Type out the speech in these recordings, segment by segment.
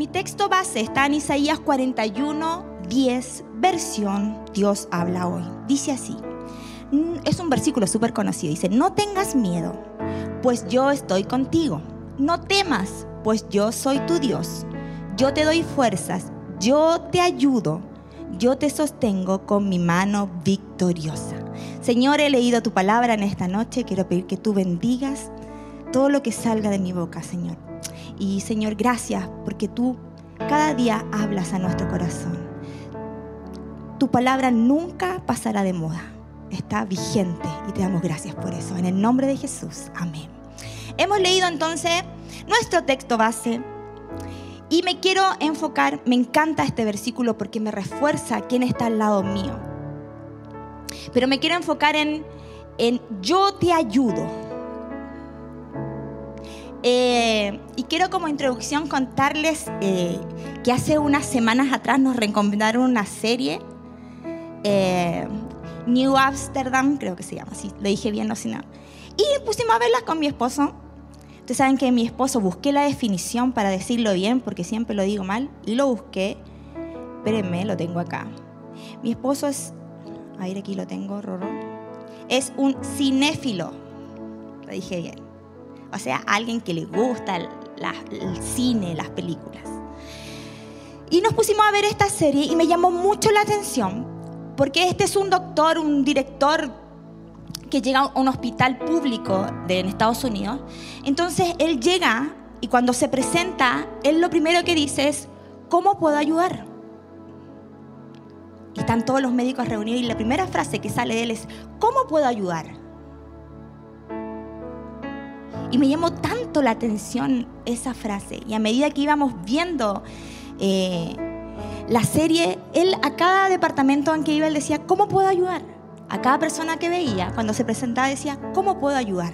Mi texto base está en Isaías 41, 10, versión Dios habla hoy. Dice así, mm, es un versículo súper conocido, dice, no tengas miedo, pues yo estoy contigo. No temas, pues yo soy tu Dios. Yo te doy fuerzas, yo te ayudo, yo te sostengo con mi mano victoriosa. Señor, he leído tu palabra en esta noche, quiero pedir que tú bendigas todo lo que salga de mi boca, Señor. Y Señor, gracias porque tú cada día hablas a nuestro corazón. Tu palabra nunca pasará de moda, está vigente y te damos gracias por eso. En el nombre de Jesús, amén. Hemos leído entonces nuestro texto base y me quiero enfocar, me encanta este versículo porque me refuerza quién está al lado mío. Pero me quiero enfocar en, en yo te ayudo. Eh, y quiero como introducción contarles eh, que hace unas semanas atrás nos recomendaron una serie, eh, New Amsterdam, creo que se llama, si lo dije bien, no sé nada. Y pusimos a verla con mi esposo. Ustedes saben que mi esposo busqué la definición para decirlo bien, porque siempre lo digo mal, y lo busqué. Espérenme, lo tengo acá. Mi esposo es, a ver aquí lo tengo, Roro. Es un cinéfilo. Lo dije bien o sea, alguien que le gusta el, cine, las películas. Y nos pusimos a ver esta serie y me llamó mucho la atención porque este es un doctor, un director que llega a un hospital público de, en Estados Unidos. Entonces él llega y cuando se presenta, él lo primero que dice es, ¿cómo puedo ayudar? Y están todos los médicos reunidos y la primera frase que sale de él es, ¿cómo puedo ayudar? Y me llamó tanto la atención esa frase. Y a medida que íbamos viendo eh, la serie, él a cada departamento en que iba, él decía, ¿cómo puedo ayudar? A cada persona que veía, cuando se presentaba, decía, ¿cómo puedo ayudar?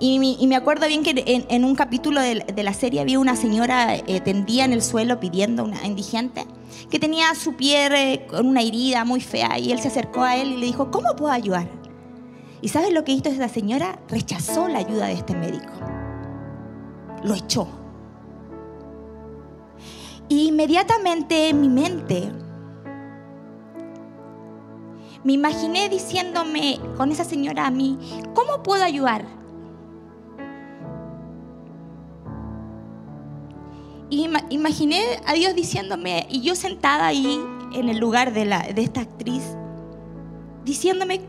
Y, me acuerdo bien que en, un capítulo de, la serie había una señora eh, tendida en el suelo pidiendo, una indigente, que tenía su pie con una herida muy fea y él se acercó a él y le dijo, ¿cómo puedo ayudar? ¿Y sabes lo que hizo esa señora? Rechazó la ayuda de este médico. Lo echó. Y inmediatamente en mi mente me imaginé diciéndome con esa señora a mí, ¿cómo puedo ayudar? Y imaginé a Dios diciéndome, y yo sentada ahí en el lugar de, la, de esta actriz, diciéndome,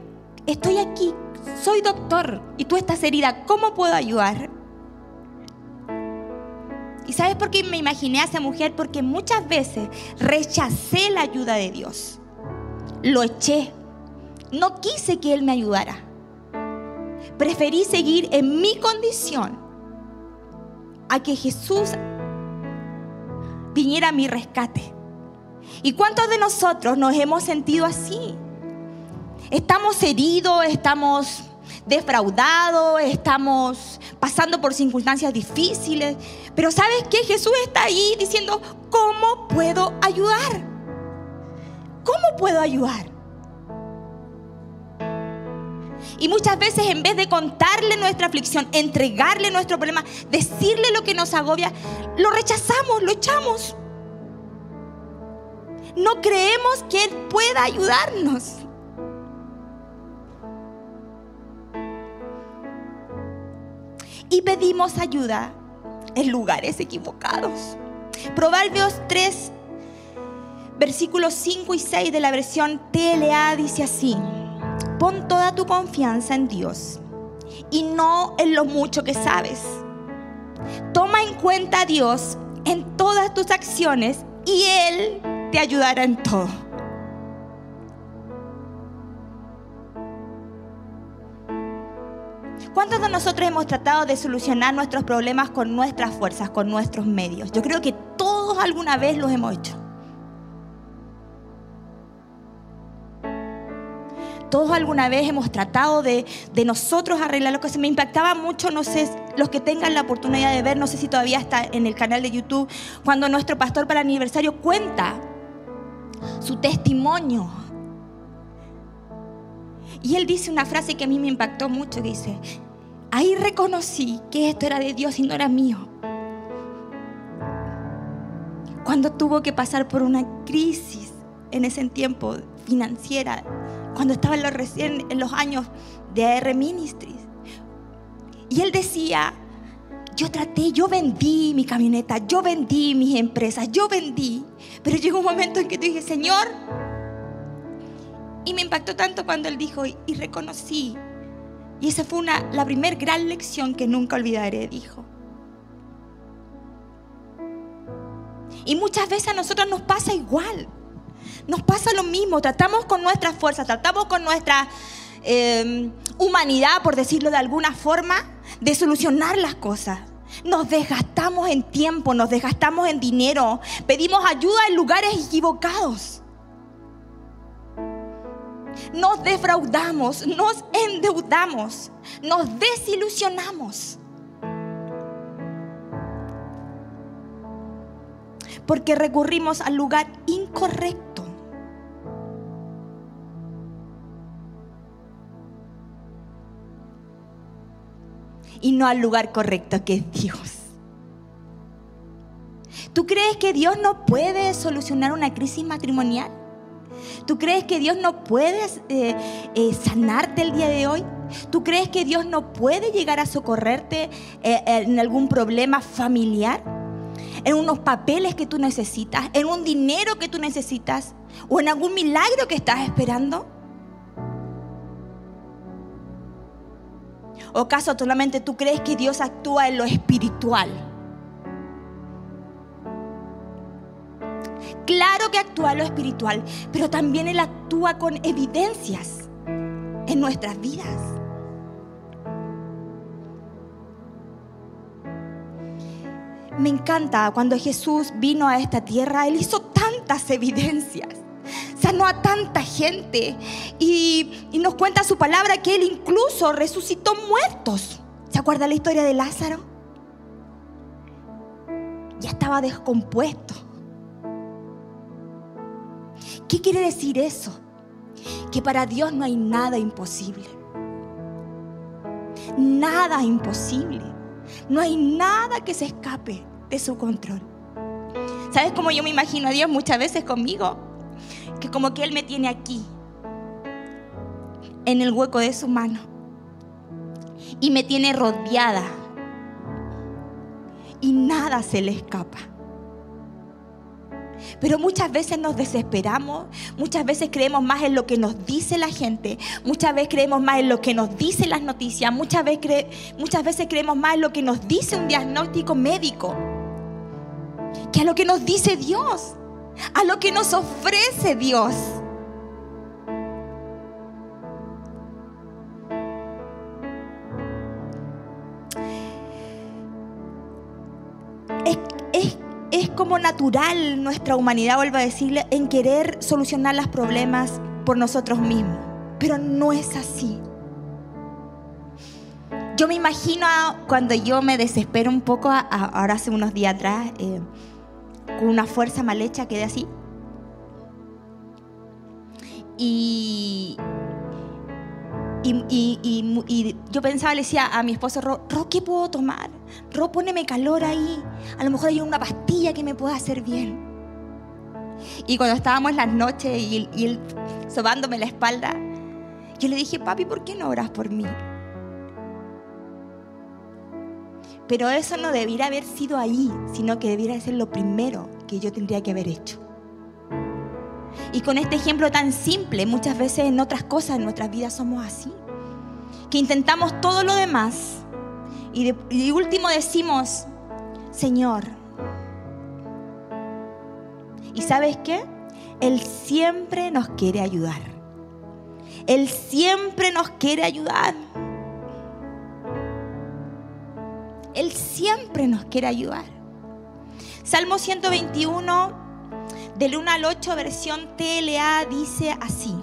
estoy aquí, soy doctor y tú estás herida, ¿cómo puedo ayudar? ¿Y sabes por qué me imaginé a esa mujer? Porque muchas veces rechacé la ayuda de Dios. Lo eché. No quise que Él me ayudara. Preferí seguir en mi condición a que Jesús viniera a mi rescate. ¿Y cuántos de nosotros nos hemos sentido así? Estamos heridos, estamos defraudados, estamos pasando por circunstancias difíciles. Pero ¿sabes qué? Jesús está ahí diciendo, ¿cómo puedo ayudar? ¿Cómo puedo ayudar? Y muchas veces en vez de contarle nuestra aflicción, entregarle nuestro problema, decirle lo que nos agobia, lo rechazamos, lo echamos. No creemos que Él pueda ayudarnos. Pedimos ayuda en lugares equivocados. Proverbios 3, versículos 5 y 6 de la versión TLA dice así, pon toda tu confianza en Dios y no en lo mucho que sabes. Toma en cuenta a Dios en todas tus acciones y Él te ayudará en todo. ¿Cuántos de nosotros hemos tratado de solucionar nuestros problemas con nuestras fuerzas, con nuestros medios? Yo creo que todos alguna vez los hemos hecho. Todos alguna vez hemos tratado de, nosotros arreglar lo que se me impactaba mucho, no sé, los que tengan la oportunidad de ver, no sé si todavía está en el canal de YouTube, cuando nuestro pastor para el aniversario cuenta su testimonio y él dice una frase que a mí me impactó mucho, dice, Ahí reconocí que esto era de Dios y no era mío. Cuando tuvo que pasar por una crisis en ese tiempo financiera, cuando estaba en los, recién, en los años de AR Ministries. Y él decía, yo traté, yo vendí mi camioneta, yo vendí mis empresas, yo vendí. Pero llegó un momento en que dije, Señor, y me impactó tanto cuando él dijo, y, reconocí. Y esa fue una, la primera gran lección que nunca olvidaré, dijo. Y muchas veces a nosotros nos pasa igual. Nos pasa lo mismo. Tratamos con nuestras fuerzas, tratamos con nuestra em, humanidad, por decirlo de alguna forma, de solucionar las cosas. Nos desgastamos en tiempo, nos desgastamos en dinero, pedimos ayuda en lugares equivocados. Nos defraudamos, nos endeudamos, nos desilusionamos. Porque recurrimos al lugar incorrecto. y no al lugar correcto que es Dios. ¿Tú crees que Dios no puede solucionar una crisis matrimonial? ¿Tú crees que Dios no puede eh, eh, sanarte el día de hoy? ¿Tú crees que Dios no puede llegar a socorrerte eh, en algún problema familiar? ¿En unos papeles que tú necesitas? ¿En un dinero que tú necesitas? ¿O en algún milagro que estás esperando? ¿O acaso solamente tú crees que Dios actúa en lo espiritual? Claro que actúa lo espiritual, pero también Él actúa con evidencias en nuestras vidas. Me encanta cuando Jesús vino a esta tierra, Él hizo tantas evidencias sanó a tanta gente y, nos cuenta su palabra que Él incluso resucitó muertos. ¿Se acuerda la historia de Lázaro? Ya estaba descompuesto. ¿Qué quiere decir eso? Que para Dios no hay nada imposible. Nada imposible. No hay nada que se escape de su control. ¿Sabes cómo yo me imagino a Dios muchas veces conmigo? que como que Él me tiene aquí, en el hueco de su mano, y me tiene rodeada, y nada se le escapa. Pero muchas veces nos desesperamos, muchas veces creemos más en lo que nos dice la gente, muchas veces creemos más en lo que nos dicen las noticias, muchas veces, creemos más en lo que nos dice un diagnóstico médico que a lo que nos dice Dios a lo que nos ofrece Dios. Como natural nuestra humanidad, vuelvo a decirle, en querer solucionar los problemas por nosotros mismos. Pero no es así. Yo me imagino cuando yo me desespero un poco, ahora hace unos días atrás, eh, con una fuerza mal hecha, quedé así. Y, y, yo pensaba, le decía a mi esposo, Ro, ¿qué puedo tomar? Ro, poneme calor ahí. A lo mejor hay una pastilla que me pueda hacer bien. Y cuando estábamos las noches y, y él sobándome la espalda, yo le dije, papi, ¿por qué no oras por mí? Pero eso no debiera haber sido ahí, sino que debiera ser lo primero que yo tendría que haber hecho. Y con este ejemplo tan simple, muchas veces en otras cosas en nuestras vidas somos así. Que intentamos todo lo demás y último decimos, Señor. ¿Y sabes qué? Él siempre nos quiere ayudar. Él siempre nos quiere ayudar. Él siempre nos quiere ayudar. Salmo 121, del 1 al 8, versión TLA, dice así.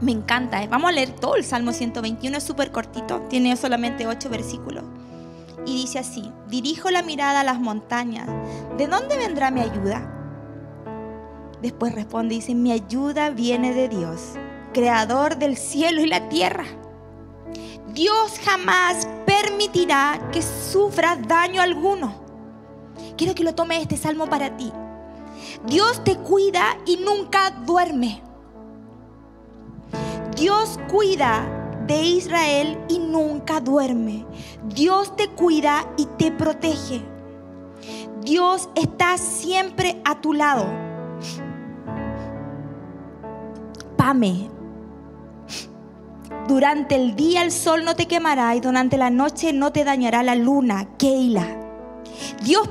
Me encanta. ¿eh? Vamos a leer todo el Salmo 121, es súper cortito, tiene solamente 8 versículos. Y dice así, dirijo la mirada a las montañas, ¿de dónde vendrá mi ayuda? Después responde y dice, mi ayuda viene de Dios, creador del cielo y la tierra. Dios jamás permitirá que sufras daño alguno. Quiero que lo tomes este salmo para ti. Dios te cuida y nunca duerme. Dios cuida de Israel y nunca duerme. Dios te cuida y te protege. Dios está siempre a tu lado. Pame. Durante el día el sol no te quemará y durante la noche no te dañará la luna. Keila. Dios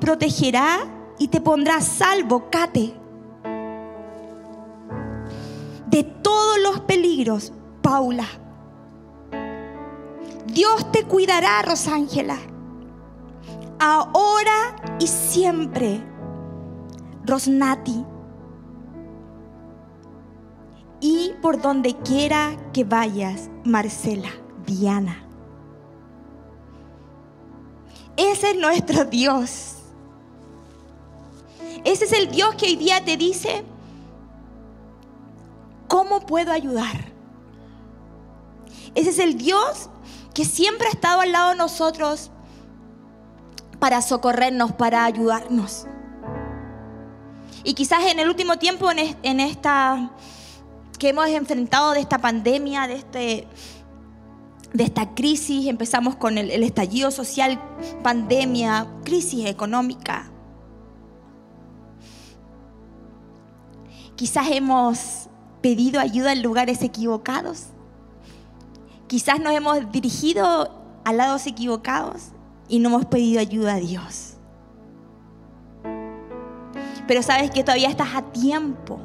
protegerá y te pondrá salvo, Cate. De todos los peligros, Paula. Dios te cuidará, Rosángela. Ahora y siempre, Rosnati. Y por donde quiera que vayas, Marcela, Diana. Ese es nuestro Dios. Ese es el Dios que hoy día te dice, ¿cómo puedo ayudar? Ese es el Dios que siempre ha estado al lado de nosotros para socorrernos, para ayudarnos. Y quizás en el último tiempo, en esta que hemos enfrentado de esta pandemia, de, este, de esta crisis, empezamos con el estallido social, pandemia, crisis económica. Quizás hemos pedido ayuda en lugares equivocados. Quizás nos hemos dirigido a lados equivocados y no hemos pedido ayuda a Dios. Pero sabes que todavía estás a tiempo.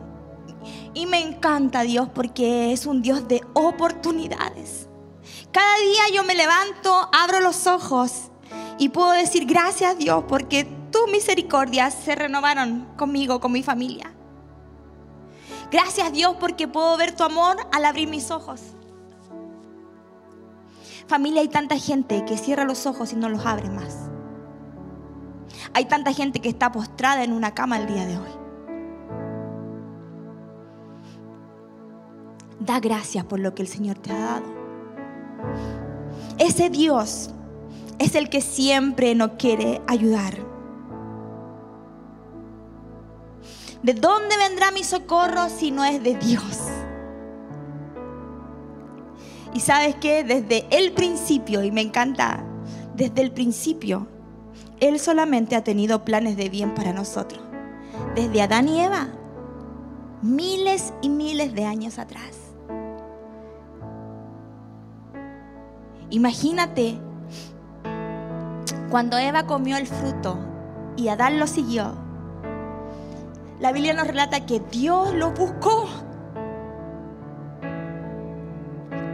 Y me encanta Dios porque es un Dios de oportunidades. Cada día yo me levanto, abro los ojos y puedo decir gracias Dios porque tus misericordias se renovaron conmigo, con mi familia. Gracias Dios porque puedo ver tu amor al abrir mis ojos. Familia, hay tanta gente que cierra los ojos y no los abre más. Hay tanta gente que está postrada en una cama el día de hoy. Da gracias por lo que el Señor te ha dado. Ese Dios es el que siempre nos quiere ayudar. ¿De dónde vendrá mi socorro si no es de Dios? Y sabes que desde el principio, y me encanta, desde el principio, Él solamente ha tenido planes de bien para nosotros. Desde Adán y Eva, miles y miles de años atrás. Imagínate cuando Eva comió el fruto y Adán lo siguió la Biblia nos relata que Dios lo buscó.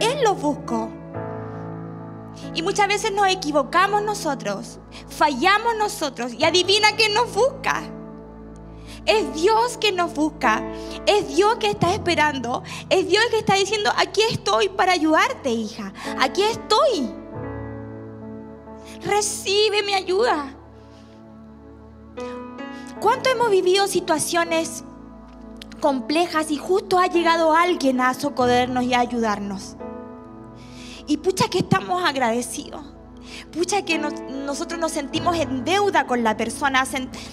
Él lo buscó. Y muchas veces nos equivocamos nosotros, fallamos nosotros y adivina quién nos busca. Es Dios que nos busca. Es Dios que está esperando. Es Dios que está diciendo, aquí estoy para ayudarte, hija. Aquí estoy. Recibe mi ayuda. ¿Cuánto hemos vivido situaciones complejas y justo ha llegado alguien a socorrernos y a ayudarnos? Y pucha que estamos agradecidos. Pucha que nosotros nos sentimos en deuda con la persona,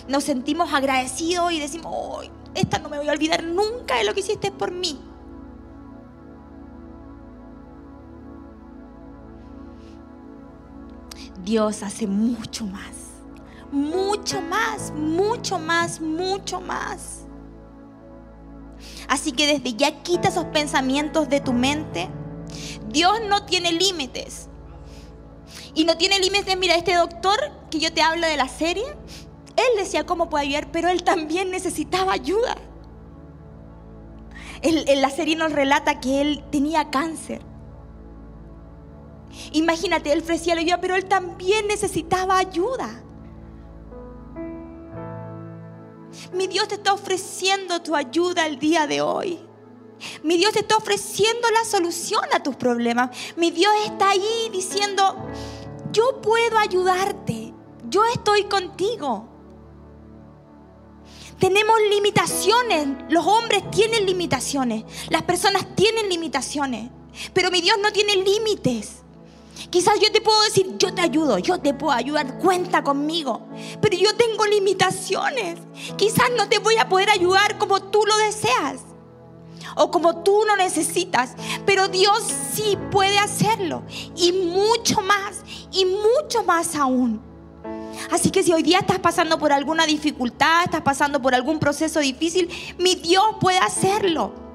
nos sentimos agradecidos y decimos, esta no me voy a olvidar nunca de lo que hiciste por mí. Dios hace mucho más mucho más, mucho más, mucho más. Así que desde ya quita esos pensamientos de tu mente. Dios no tiene límites. Y no tiene límites, mira, este doctor que yo te hablo de la serie, él decía cómo puede ayudar, pero él también necesitaba ayuda. en la serie nos relata que él tenía cáncer. Imagínate, él ofrecía la ayuda, pero él también necesitaba ayuda. Mi Dios te está ofreciendo tu ayuda el día de hoy. Mi Dios te está ofreciendo la solución a tus problemas. Mi Dios está ahí diciendo, yo puedo ayudarte. Yo estoy contigo. Tenemos limitaciones. Los hombres tienen limitaciones. Las personas tienen limitaciones. Pero mi Dios no tiene límites. Quizás yo te puedo decir, yo te ayudo, yo te puedo ayudar, cuenta conmigo. Pero yo tengo limitaciones. Quizás no te voy a poder ayudar como tú lo deseas o como tú lo necesitas. Pero Dios sí puede hacerlo. Y mucho más, y mucho más aún. Así que si hoy día estás pasando por alguna dificultad, estás pasando por algún proceso difícil, mi Dios puede hacerlo.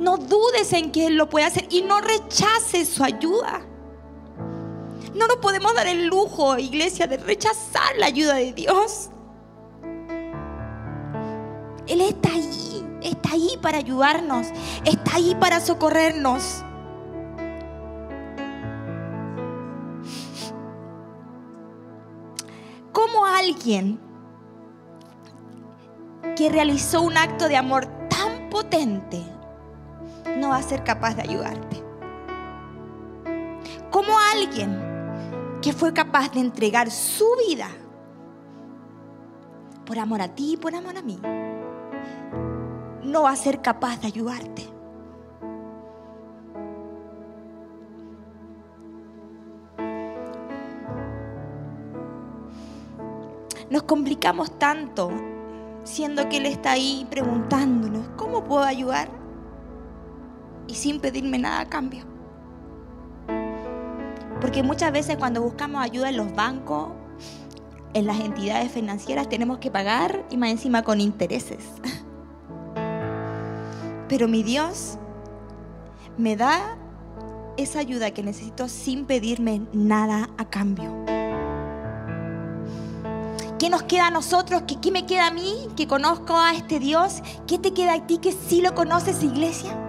No dudes en que Él lo puede hacer y no rechaces su ayuda. No nos podemos dar el lujo, iglesia, de rechazar la ayuda de Dios. Él está ahí, está ahí para ayudarnos, está ahí para socorrernos. ¿Cómo alguien que realizó un acto de amor tan potente no va a ser capaz de ayudarte. Como alguien que fue capaz de entregar su vida por amor a ti y por amor a mí, no va a ser capaz de ayudarte. Nos complicamos tanto siendo que Él está ahí preguntándonos, ¿cómo puedo ayudar? Y sin pedirme nada a cambio. Porque muchas veces cuando buscamos ayuda en los bancos, en las entidades financieras, tenemos que pagar y más encima con intereses. Pero mi Dios me da esa ayuda que necesito sin pedirme nada a cambio. ¿Qué nos queda a nosotros? ¿Qué, me queda a mí que conozco a este Dios? ¿Qué te queda a ti que sí lo conoces, iglesia?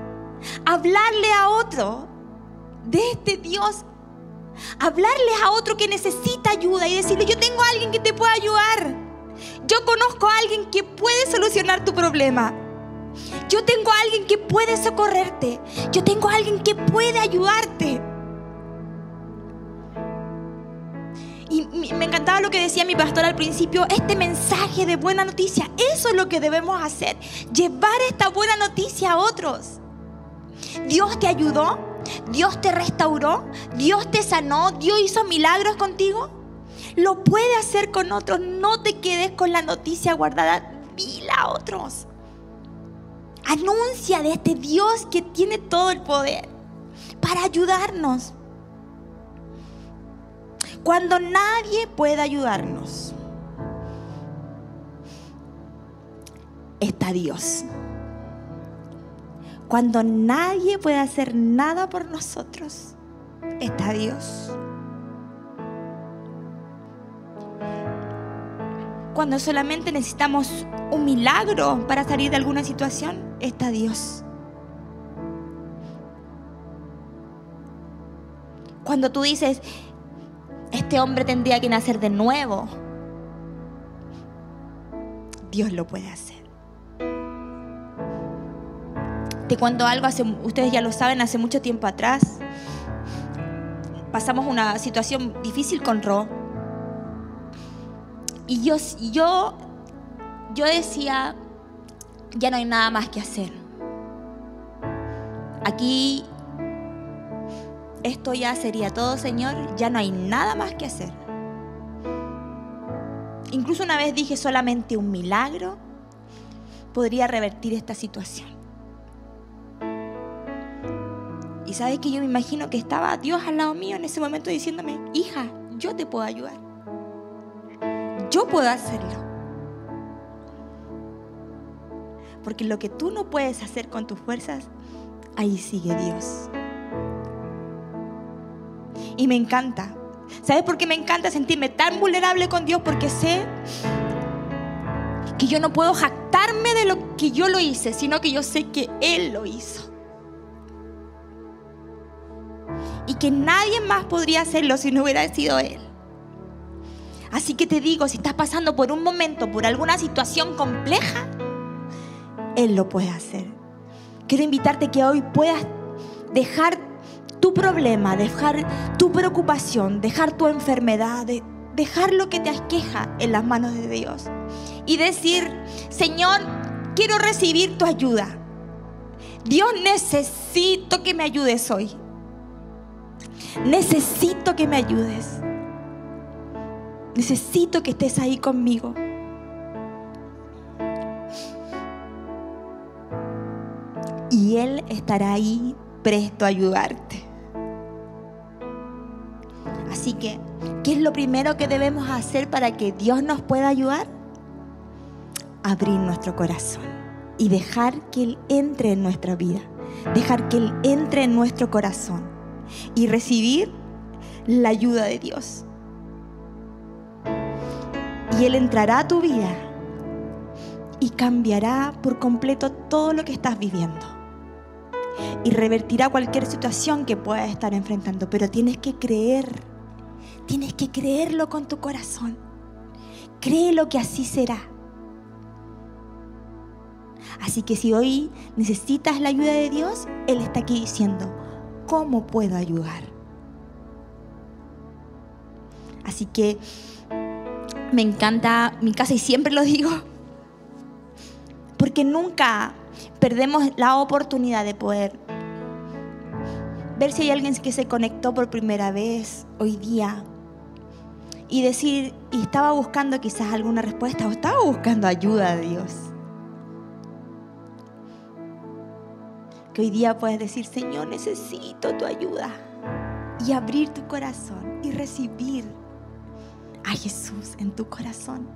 Hablarle a otro de este Dios, hablarle a otro que necesita ayuda y decirle, yo tengo a alguien que te puede ayudar. Yo conozco a alguien que puede solucionar tu problema. Yo tengo a alguien que puede socorrerte. Yo tengo a alguien que puede ayudarte. Y me encantaba lo que decía mi pastor al principio, este mensaje de buena noticia. Eso es lo que debemos hacer, llevar esta buena noticia a otros. Dios te ayudó, Dios te restauró, Dios te sanó, Dios hizo milagros contigo. Lo puede hacer con otros. No te quedes con la noticia guardada. Dile a otros. Anuncia de este Dios que tiene todo el poder para ayudarnos. Cuando nadie pueda ayudarnos, está Dios cuando nadie puede hacer nada por nosotros, está Dios. Cuando solamente necesitamos un milagro para salir de alguna situación, está Dios. Cuando tú dices, este hombre tendría que nacer de nuevo, Dios lo puede hacer. Te cuento algo, ustedes ya lo saben, hace mucho tiempo atrás pasamos una situación difícil con Ro. Y yo, yo, yo decía, ya no hay nada más que hacer. Aquí esto ya sería todo, Señor, ya no hay nada más que hacer. Incluso una vez dije solamente un milagro podría revertir esta situación. Y sabes que yo me imagino que estaba Dios al lado mío en ese momento diciéndome, hija, yo te puedo ayudar. Yo puedo hacerlo. Porque lo que tú no puedes hacer con tus fuerzas, ahí sigue Dios. Y me encanta. ¿Sabes por qué me encanta sentirme tan vulnerable con Dios? Porque sé que yo no puedo jactarme de lo que yo lo hice, sino que yo sé que Él lo hizo que nadie más podría hacerlo si no hubiera sido Él. Así que te digo, si estás pasando por un momento, por alguna situación compleja, Él lo puede hacer. Quiero invitarte que hoy puedas dejar tu problema, dejar tu preocupación, dejar tu enfermedad, dejar lo que te aqueja en las manos de Dios y decir, Señor, quiero recibir tu ayuda. Dios necesito que me ayudes hoy. Necesito que me ayudes. Necesito que estés ahí conmigo. Y Él estará ahí presto a ayudarte. Así que, ¿qué es lo primero que debemos hacer para que Dios nos pueda ayudar? Abrir nuestro corazón y dejar que Él entre en nuestra vida. Dejar que Él entre en nuestro corazón y recibir la ayuda de Dios. Y Él entrará a tu vida y cambiará por completo todo lo que estás viviendo. Y revertirá cualquier situación que puedas estar enfrentando. Pero tienes que creer, tienes que creerlo con tu corazón. Créelo que así será. Así que si hoy necesitas la ayuda de Dios, Él está aquí diciendo, ¿cómo puedo ayudar? Así que me encanta mi casa y siempre lo digo, porque nunca perdemos la oportunidad de poder ver si hay alguien que se conectó por primera vez hoy día y decir, y estaba buscando quizás alguna respuesta o estaba buscando ayuda de Dios. Que hoy día puedes decir, Señor, necesito tu ayuda. Y abrir tu corazón y recibir a Jesús en tu corazón.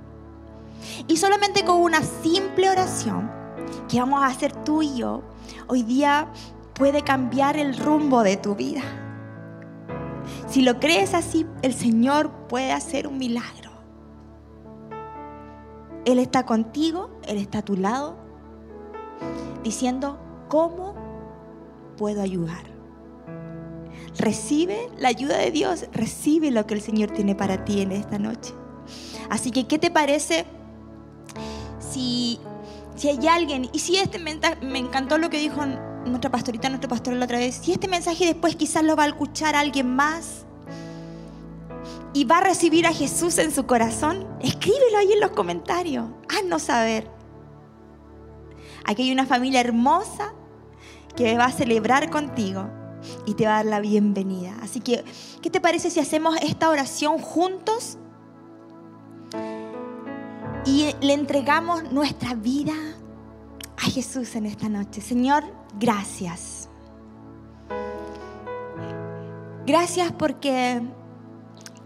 Y solamente con una simple oración que vamos a hacer tú y yo, hoy día puede cambiar el rumbo de tu vida. Si lo crees así, el Señor puede hacer un milagro. Él está contigo, Él está a tu lado, diciendo, ¿cómo puedo ayudar? Recibe la ayuda de Dios, recibe lo que el Señor tiene para ti en esta noche. Así que, ¿qué te parece si, si hay alguien, y si este mensaje, me encantó lo que dijo nuestra pastorita, nuestro pastor la otra vez, si este mensaje después quizás lo va a escuchar alguien más y va a recibir a Jesús en su corazón, escríbelo ahí en los comentarios, haznos saber. Aquí hay una familia hermosa que va a celebrar contigo y te va a dar la bienvenida. Así que, ¿qué te parece si hacemos esta oración juntos? Y le entregamos nuestra vida a Jesús en esta noche. Señor, gracias. Gracias porque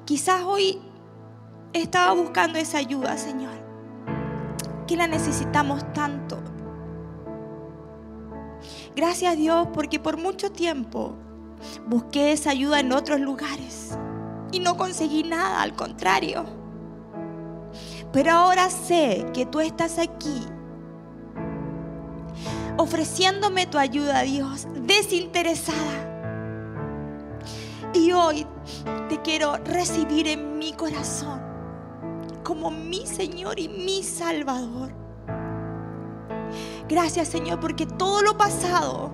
quizás hoy estaba buscando esa ayuda, Señor. Que la necesitamos tanto. Gracias Dios porque por mucho tiempo busqué esa ayuda en otros lugares y no conseguí nada, al contrario. Pero ahora sé que tú estás aquí ofreciéndome tu ayuda, Dios, desinteresada. Y hoy te quiero recibir en mi corazón como mi Señor y mi Salvador. Gracias Señor porque todo lo pasado,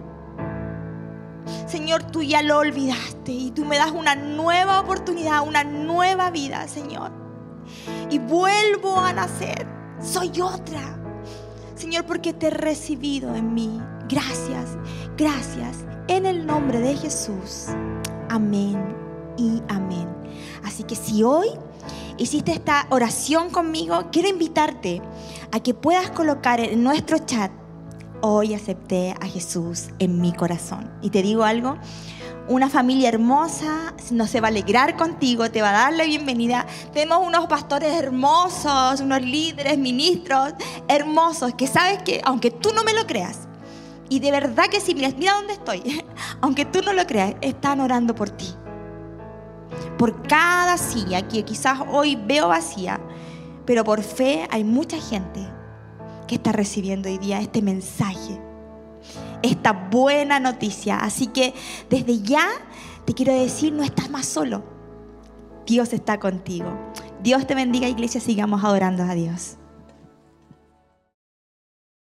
Señor, tú ya lo olvidaste y tú me das una nueva oportunidad, una nueva vida, Señor. Y vuelvo a nacer. Soy otra. Señor, porque te he recibido en mí. Gracias, gracias. En el nombre de Jesús. Amén y amén. Así que si hoy hiciste esta oración conmigo, quiero invitarte a que puedas colocar en nuestro chat hoy acepté a Jesús en mi corazón. Y te digo algo, una familia hermosa no se va a alegrar contigo, te va a dar la bienvenida. Tenemos unos pastores hermosos, unos líderes, ministros hermosos, que sabes que aunque tú no me lo creas, y de verdad que sí, mira, mira dónde estoy, aunque tú no lo creas, están orando por ti. Por cada silla que quizás hoy veo vacía, pero por fe hay mucha gente que está recibiendo hoy día este mensaje, esta buena noticia. Así que desde ya te quiero decir, no estás más solo. Dios está contigo. Dios te bendiga, iglesia, sigamos adorando a Dios.